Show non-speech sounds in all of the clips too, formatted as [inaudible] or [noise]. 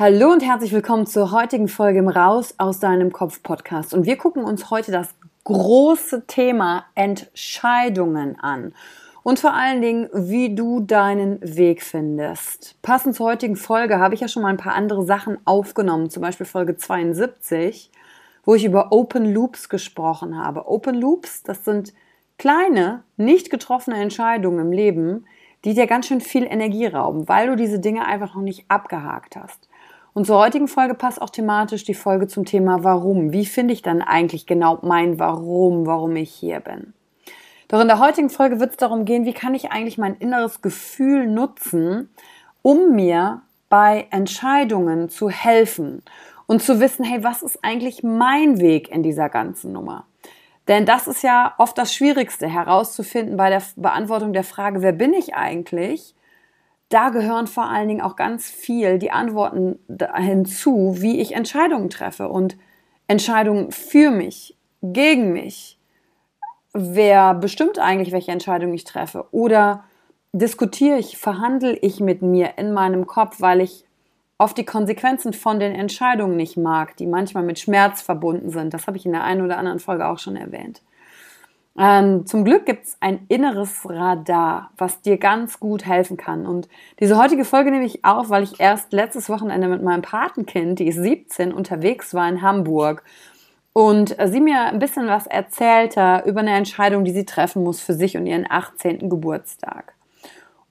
Hallo und herzlich willkommen zur heutigen Folge im Raus aus deinem Kopf Podcast. Und wir gucken uns heute das große Thema Entscheidungen an. Und vor allen Dingen, wie du deinen Weg findest. Passend zur heutigen Folge habe ich ja schon mal ein paar andere Sachen aufgenommen, zum Beispiel Folge 72, wo ich über Open Loops gesprochen habe. Open Loops, das sind kleine, nicht getroffene Entscheidungen im Leben, die dir ganz schön viel Energie rauben, weil du diese Dinge einfach noch nicht abgehakt hast. Und zur heutigen Folge passt auch thematisch die Folge zum Thema Warum. Wie finde ich dann eigentlich genau mein Warum, warum ich hier bin? Doch in der heutigen Folge wird es darum gehen, wie kann ich eigentlich mein inneres Gefühl nutzen, um mir bei Entscheidungen zu helfen und zu wissen, hey, was ist eigentlich mein Weg in dieser ganzen Nummer? Denn das ist ja oft das Schwierigste herauszufinden bei der Beantwortung der Frage, wer bin ich eigentlich? Da gehören vor allen Dingen auch ganz viel die Antworten hinzu, wie ich Entscheidungen treffe und Entscheidungen für mich, gegen mich. Wer bestimmt eigentlich, welche Entscheidung ich treffe? Oder diskutiere ich, verhandle ich mit mir in meinem Kopf, weil ich oft die Konsequenzen von den Entscheidungen nicht mag, die manchmal mit Schmerz verbunden sind. Das habe ich in der einen oder anderen Folge auch schon erwähnt. Ähm, zum Glück gibt es ein inneres Radar, was dir ganz gut helfen kann. Und diese heutige Folge nehme ich auf, weil ich erst letztes Wochenende mit meinem Patenkind, die ist 17, unterwegs war in Hamburg. Und sie mir ein bisschen was erzählte über eine Entscheidung, die sie treffen muss für sich und ihren 18. Geburtstag.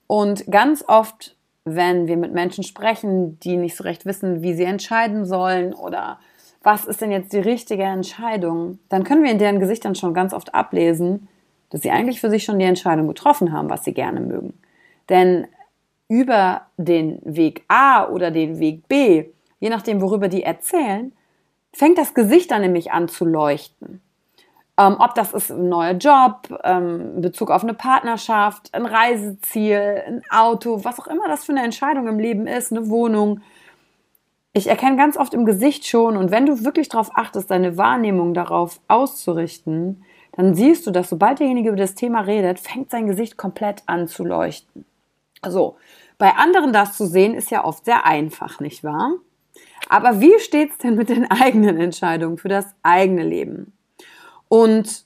Und ganz oft, wenn wir mit Menschen sprechen, die nicht so recht wissen, wie sie entscheiden sollen oder was ist denn jetzt die richtige Entscheidung, dann können wir in deren Gesichtern schon ganz oft ablesen, dass sie eigentlich für sich schon die Entscheidung getroffen haben, was sie gerne mögen. Denn über den Weg A oder den Weg B, je nachdem, worüber die erzählen, fängt das Gesicht dann nämlich an zu leuchten. Ähm, ob das ist ein neuer Job, ähm, Bezug auf eine Partnerschaft, ein Reiseziel, ein Auto, was auch immer das für eine Entscheidung im Leben ist, eine Wohnung, ich erkenne ganz oft im Gesicht schon, und wenn du wirklich darauf achtest, deine Wahrnehmung darauf auszurichten, dann siehst du, dass sobald derjenige über das Thema redet, fängt sein Gesicht komplett an zu leuchten. Also, bei anderen das zu sehen, ist ja oft sehr einfach, nicht wahr? Aber wie steht es denn mit den [laughs] eigenen Entscheidungen für das eigene Leben? Und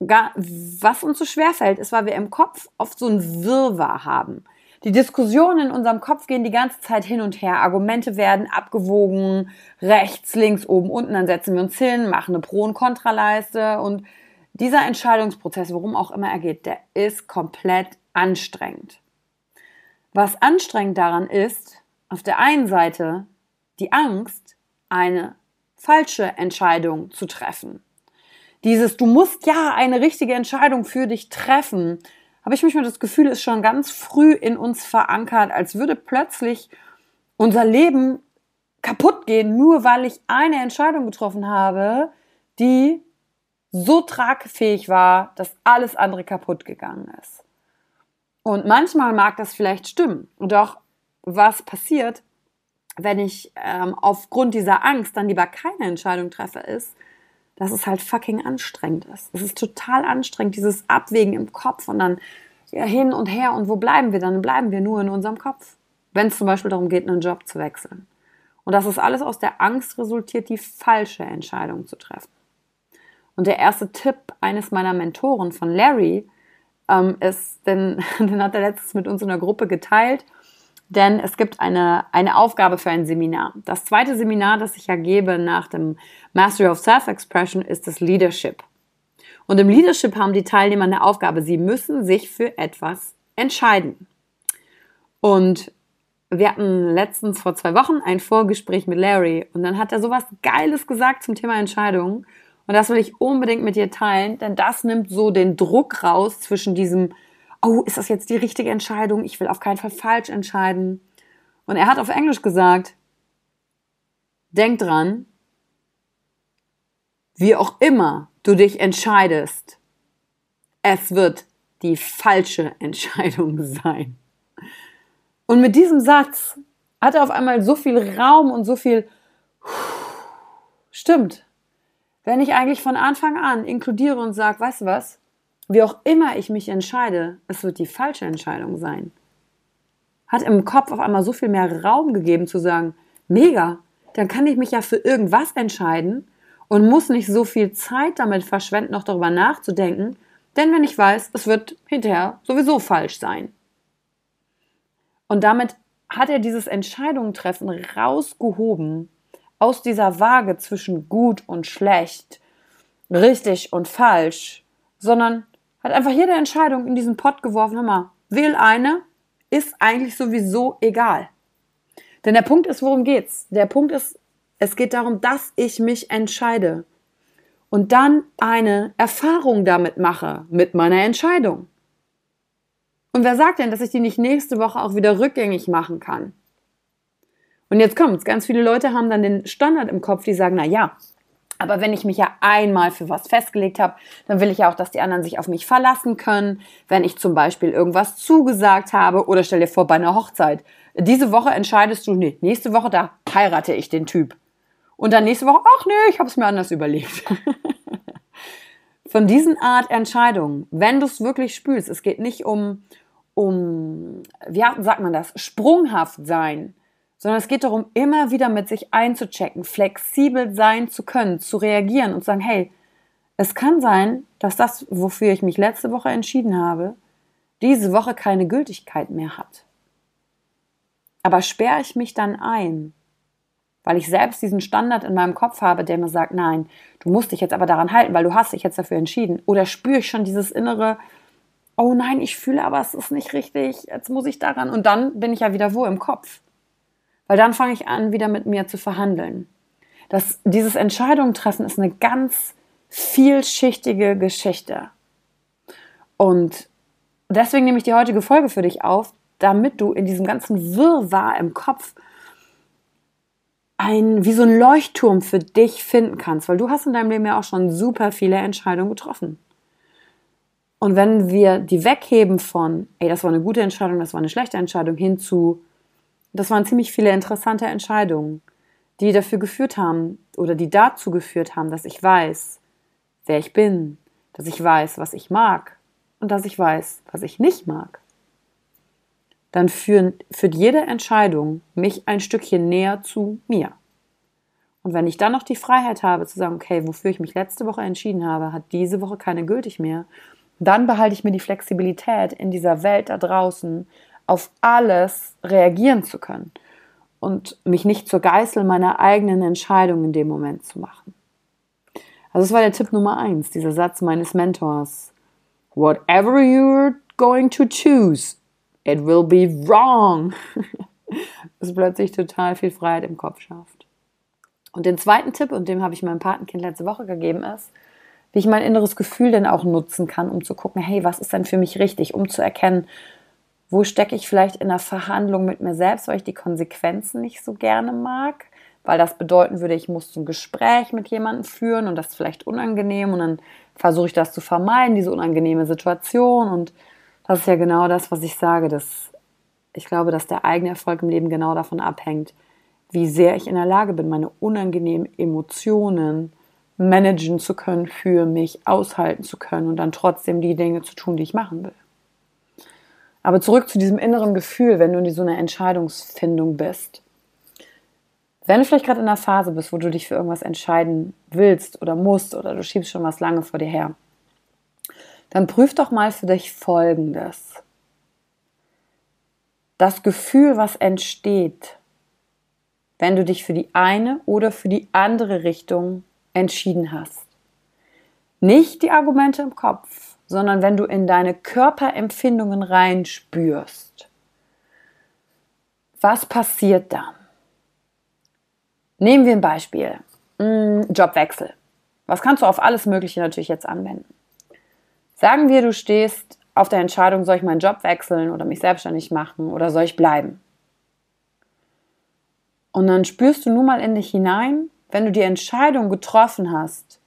was uns so schwerfällt, ist, weil wir im Kopf oft so ein Wirrwarr haben. Die Diskussionen in unserem Kopf gehen die ganze Zeit hin und her. Argumente werden abgewogen, rechts, links, oben, unten. Dann setzen wir uns hin, machen eine Pro- und Kontraleiste. Und dieser Entscheidungsprozess, worum auch immer er geht, der ist komplett anstrengend. Was anstrengend daran ist, auf der einen Seite die Angst, eine falsche Entscheidung zu treffen. Dieses, du musst ja eine richtige Entscheidung für dich treffen habe ich manchmal das Gefühl, ist schon ganz früh in uns verankert, als würde plötzlich unser Leben kaputt gehen, nur weil ich eine Entscheidung getroffen habe, die so tragfähig war, dass alles andere kaputt gegangen ist. Und manchmal mag das vielleicht stimmen. Doch was passiert, wenn ich ähm, aufgrund dieser Angst dann lieber keine Entscheidung treffe, ist, dass es halt fucking anstrengend ist. Es ist total anstrengend, dieses Abwägen im Kopf und dann ja, hin und her und wo bleiben wir dann? Bleiben wir nur in unserem Kopf. Wenn es zum Beispiel darum geht, einen Job zu wechseln. Und das ist alles aus der Angst resultiert, die falsche Entscheidung zu treffen. Und der erste Tipp eines meiner Mentoren von Larry ähm, ist, denn [laughs] den hat er letztens mit uns in der Gruppe geteilt, denn es gibt eine, eine Aufgabe für ein Seminar. Das zweite Seminar, das ich ja gebe nach dem Mastery of Self-Expression, ist das Leadership. Und im Leadership haben die Teilnehmer eine Aufgabe. Sie müssen sich für etwas entscheiden. Und wir hatten letztens vor zwei Wochen ein Vorgespräch mit Larry und dann hat er sowas Geiles gesagt zum Thema Entscheidungen. Und das will ich unbedingt mit dir teilen, denn das nimmt so den Druck raus zwischen diesem oh, ist das jetzt die richtige Entscheidung? Ich will auf keinen Fall falsch entscheiden. Und er hat auf Englisch gesagt, denk dran, wie auch immer du dich entscheidest, es wird die falsche Entscheidung sein. Und mit diesem Satz hat er auf einmal so viel Raum und so viel Stimmt. Wenn ich eigentlich von Anfang an inkludiere und sage, weißt du was, wie auch immer ich mich entscheide, es wird die falsche Entscheidung sein. Hat im Kopf auf einmal so viel mehr Raum gegeben zu sagen, mega, dann kann ich mich ja für irgendwas entscheiden und muss nicht so viel Zeit damit verschwenden, noch darüber nachzudenken, denn wenn ich weiß, es wird hinterher sowieso falsch sein. Und damit hat er dieses Entscheidungentreffen rausgehoben aus dieser Waage zwischen gut und schlecht, richtig und falsch, sondern hat einfach jede Entscheidung in diesen Pott geworfen. Hör mal, wähl eine, ist eigentlich sowieso egal. Denn der Punkt ist, worum geht's? Der Punkt ist, es geht darum, dass ich mich entscheide und dann eine Erfahrung damit mache mit meiner Entscheidung. Und wer sagt denn, dass ich die nicht nächste Woche auch wieder rückgängig machen kann? Und jetzt kommt's, ganz viele Leute haben dann den Standard im Kopf, die sagen, na ja, aber wenn ich mich ja einmal für was festgelegt habe, dann will ich ja auch, dass die anderen sich auf mich verlassen können. Wenn ich zum Beispiel irgendwas zugesagt habe oder stell dir vor, bei einer Hochzeit. Diese Woche entscheidest du, nee, nächste Woche, da heirate ich den Typ. Und dann nächste Woche, ach nee, ich habe es mir anders überlegt. [laughs] Von diesen Art Entscheidungen, wenn du es wirklich spürst, es geht nicht um, um, wie sagt man das, sprunghaft sein, sondern es geht darum, immer wieder mit sich einzuchecken, flexibel sein zu können, zu reagieren und zu sagen, hey, es kann sein, dass das, wofür ich mich letzte Woche entschieden habe, diese Woche keine Gültigkeit mehr hat. Aber sperre ich mich dann ein, weil ich selbst diesen Standard in meinem Kopf habe, der mir sagt, nein, du musst dich jetzt aber daran halten, weil du hast dich jetzt dafür entschieden. Oder spüre ich schon dieses innere, oh nein, ich fühle aber, es ist nicht richtig, jetzt muss ich daran. Und dann bin ich ja wieder wo im Kopf. Weil dann fange ich an, wieder mit mir zu verhandeln. Das, dieses Entscheidungen treffen ist eine ganz vielschichtige Geschichte. Und deswegen nehme ich die heutige Folge für dich auf, damit du in diesem ganzen Wirrwarr im Kopf ein, wie so ein Leuchtturm für dich finden kannst, weil du hast in deinem Leben ja auch schon super viele Entscheidungen getroffen. Und wenn wir die wegheben von, ey, das war eine gute Entscheidung, das war eine schlechte Entscheidung, hin zu, das waren ziemlich viele interessante Entscheidungen, die dafür geführt haben oder die dazu geführt haben, dass ich weiß, wer ich bin, dass ich weiß, was ich mag und dass ich weiß, was ich nicht mag. Dann führt jede Entscheidung mich ein Stückchen näher zu mir. Und wenn ich dann noch die Freiheit habe zu sagen, okay, wofür ich mich letzte Woche entschieden habe, hat diese Woche keine gültig mehr, dann behalte ich mir die Flexibilität in dieser Welt da draußen auf alles reagieren zu können und mich nicht zur Geißel meiner eigenen Entscheidung in dem Moment zu machen. Also das war der Tipp Nummer eins, dieser Satz meines Mentors. Whatever you're going to choose, it will be wrong. [laughs] das plötzlich total viel Freiheit im Kopf schafft. Und den zweiten Tipp, und dem habe ich meinem Patenkind letzte Woche gegeben, ist, wie ich mein inneres Gefühl denn auch nutzen kann, um zu gucken, hey, was ist denn für mich richtig, um zu erkennen, wo stecke ich vielleicht in einer Verhandlung mit mir selbst, weil ich die Konsequenzen nicht so gerne mag, weil das bedeuten würde, ich muss ein Gespräch mit jemandem führen und das ist vielleicht unangenehm und dann versuche ich das zu vermeiden, diese unangenehme Situation und das ist ja genau das, was ich sage, dass ich glaube, dass der eigene Erfolg im Leben genau davon abhängt, wie sehr ich in der Lage bin, meine unangenehmen Emotionen managen zu können, für mich aushalten zu können und dann trotzdem die Dinge zu tun, die ich machen will. Aber zurück zu diesem inneren Gefühl, wenn du in so einer Entscheidungsfindung bist. Wenn du vielleicht gerade in einer Phase bist, wo du dich für irgendwas entscheiden willst oder musst oder du schiebst schon was lange vor dir her, dann prüf doch mal für dich Folgendes. Das Gefühl, was entsteht, wenn du dich für die eine oder für die andere Richtung entschieden hast. Nicht die Argumente im Kopf, sondern wenn du in deine Körperempfindungen reinspürst. Was passiert dann? Nehmen wir ein Beispiel. Mm, Jobwechsel. Was kannst du auf alles Mögliche natürlich jetzt anwenden? Sagen wir, du stehst auf der Entscheidung, soll ich meinen Job wechseln oder mich selbstständig machen oder soll ich bleiben? Und dann spürst du nun mal in dich hinein, wenn du die Entscheidung getroffen hast,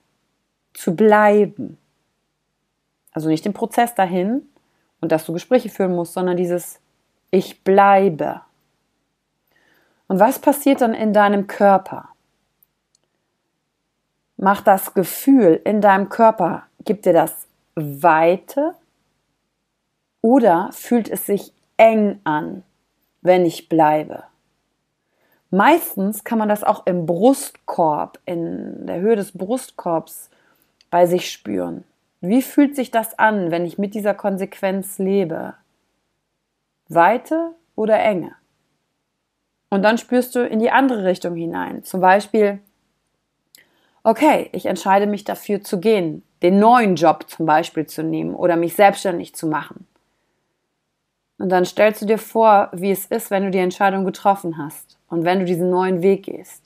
zu bleiben. Also nicht den Prozess dahin und dass du Gespräche führen musst, sondern dieses Ich bleibe. Und was passiert dann in deinem Körper? Macht das Gefühl in deinem Körper, gibt dir das Weite oder fühlt es sich eng an, wenn ich bleibe? Meistens kann man das auch im Brustkorb, in der Höhe des Brustkorbs bei sich spüren. Wie fühlt sich das an, wenn ich mit dieser Konsequenz lebe? Weite oder Enge? Und dann spürst du in die andere Richtung hinein. Zum Beispiel, okay, ich entscheide mich dafür zu gehen, den neuen Job zum Beispiel zu nehmen oder mich selbstständig zu machen. Und dann stellst du dir vor, wie es ist, wenn du die Entscheidung getroffen hast und wenn du diesen neuen Weg gehst.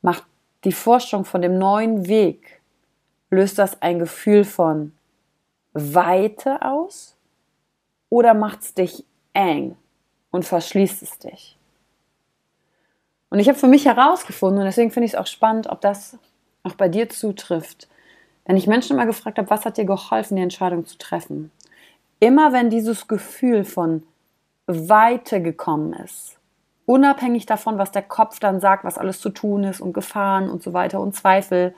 Macht die Forschung von dem neuen Weg, löst das ein Gefühl von Weite aus oder macht es dich eng und verschließt es dich? Und ich habe für mich herausgefunden, und deswegen finde ich es auch spannend, ob das auch bei dir zutrifft, wenn ich Menschen immer gefragt habe, was hat dir geholfen, die Entscheidung zu treffen? Immer wenn dieses Gefühl von Weite gekommen ist, unabhängig davon, was der Kopf dann sagt, was alles zu tun ist und Gefahren und so weiter und Zweifel,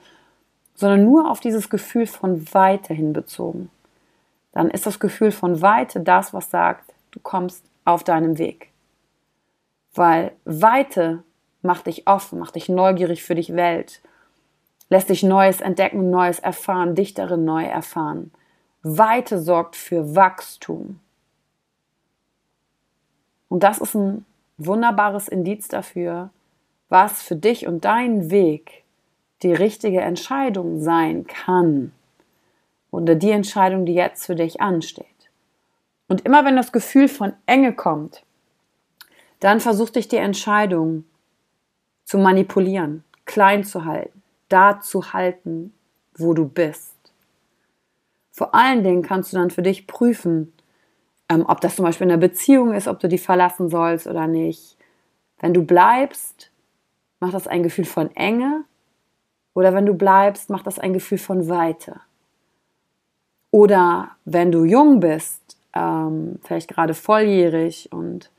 sondern nur auf dieses Gefühl von Weite hinbezogen, dann ist das Gefühl von Weite das, was sagt, du kommst auf deinem Weg. Weil Weite macht dich offen, macht dich neugierig für dich Welt, lässt dich Neues entdecken, Neues erfahren, dich darin neu erfahren. Weite sorgt für Wachstum. Und das ist ein wunderbares Indiz dafür, was für dich und deinen Weg die richtige Entscheidung sein kann. Oder die Entscheidung, die jetzt für dich ansteht. Und immer wenn das Gefühl von Enge kommt, dann versuch dich die Entscheidung zu manipulieren, klein zu halten, da zu halten, wo du bist. Vor allen Dingen kannst du dann für dich prüfen, ähm, ob das zum Beispiel in einer Beziehung ist, ob du die verlassen sollst oder nicht. Wenn du bleibst, macht das ein Gefühl von Enge oder wenn du bleibst, macht das ein Gefühl von Weite. Oder wenn du jung bist, ähm, vielleicht gerade volljährig und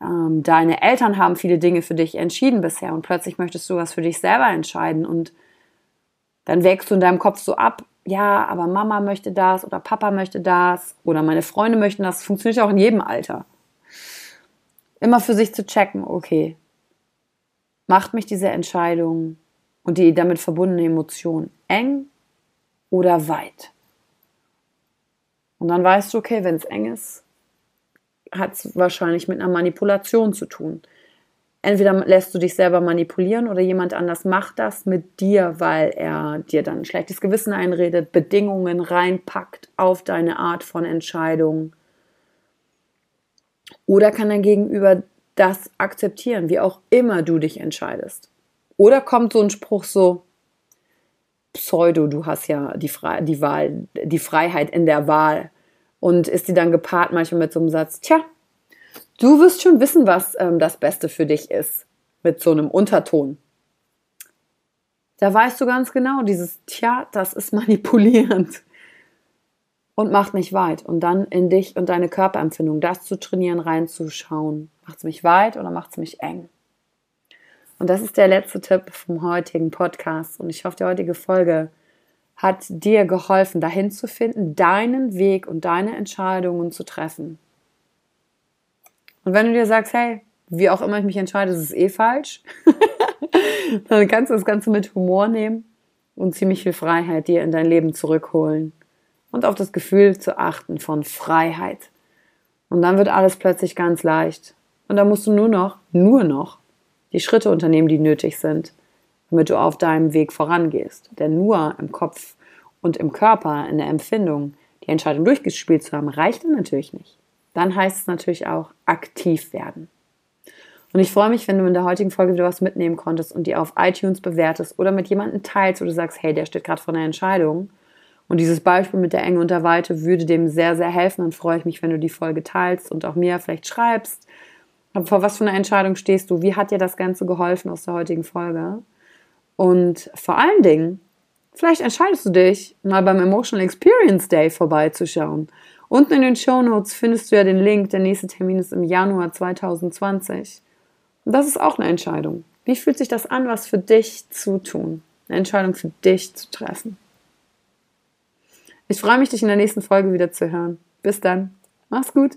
ähm, deine Eltern haben viele Dinge für dich entschieden bisher und plötzlich möchtest du was für dich selber entscheiden und dann wägst du in deinem Kopf so ab, ja, aber Mama möchte das oder Papa möchte das oder meine Freunde möchten das. Funktioniert auch in jedem Alter. Immer für sich zu checken, okay. Macht mich diese Entscheidung und die damit verbundene Emotion eng oder weit? Und dann weißt du, okay, wenn es eng ist, hat es wahrscheinlich mit einer Manipulation zu tun. Entweder lässt du dich selber manipulieren oder jemand anders macht das mit dir, weil er dir dann ein schlechtes Gewissen einredet, Bedingungen reinpackt auf deine Art von Entscheidung. Oder kann dein Gegenüber das akzeptieren, wie auch immer du dich entscheidest. Oder kommt so ein Spruch so, Pseudo, du hast ja die, Fre die Wahl, die Freiheit in der Wahl. Und ist die dann gepaart manchmal mit so einem Satz, tja, du wirst schon wissen, was ähm, das Beste für dich ist. Mit so einem Unterton. Da weißt du ganz genau, dieses Tja, das ist manipulierend. Und macht nicht weit. Und dann in dich und deine Körperempfindung, das zu trainieren, reinzuschauen. Macht es mich weit oder macht es mich eng? Und das ist der letzte Tipp vom heutigen Podcast. Und ich hoffe, die heutige Folge hat dir geholfen, dahin zu finden, deinen Weg und deine Entscheidungen zu treffen. Und wenn du dir sagst, hey, wie auch immer ich mich entscheide, ist es eh falsch, [laughs] dann kannst du das Ganze mit Humor nehmen und ziemlich viel Freiheit dir in dein Leben zurückholen und auf das Gefühl zu achten von Freiheit. Und dann wird alles plötzlich ganz leicht. Und dann musst du nur noch, nur noch die Schritte unternehmen, die nötig sind, damit du auf deinem Weg vorangehst. Denn nur im Kopf und im Körper, in der Empfindung, die Entscheidung durchgespielt zu haben, reicht dann natürlich nicht. Dann heißt es natürlich auch aktiv werden. Und ich freue mich, wenn du in der heutigen Folge wieder was mitnehmen konntest und die auf iTunes bewertest oder mit jemandem teilst, wo du sagst, hey, der steht gerade vor einer Entscheidung. Und dieses Beispiel mit der Enge und der Weite würde dem sehr, sehr helfen. Dann freue ich mich, wenn du die Folge teilst und auch mir vielleicht schreibst, vor was für einer Entscheidung stehst du? Wie hat dir das Ganze geholfen aus der heutigen Folge? Und vor allen Dingen, vielleicht entscheidest du dich, mal beim Emotional Experience Day vorbeizuschauen. Unten in den Show Notes findest du ja den Link. Der nächste Termin ist im Januar 2020. Und das ist auch eine Entscheidung. Wie fühlt sich das an, was für dich zu tun? Eine Entscheidung für dich zu treffen. Ich freue mich, dich in der nächsten Folge wieder zu hören. Bis dann. Mach's gut.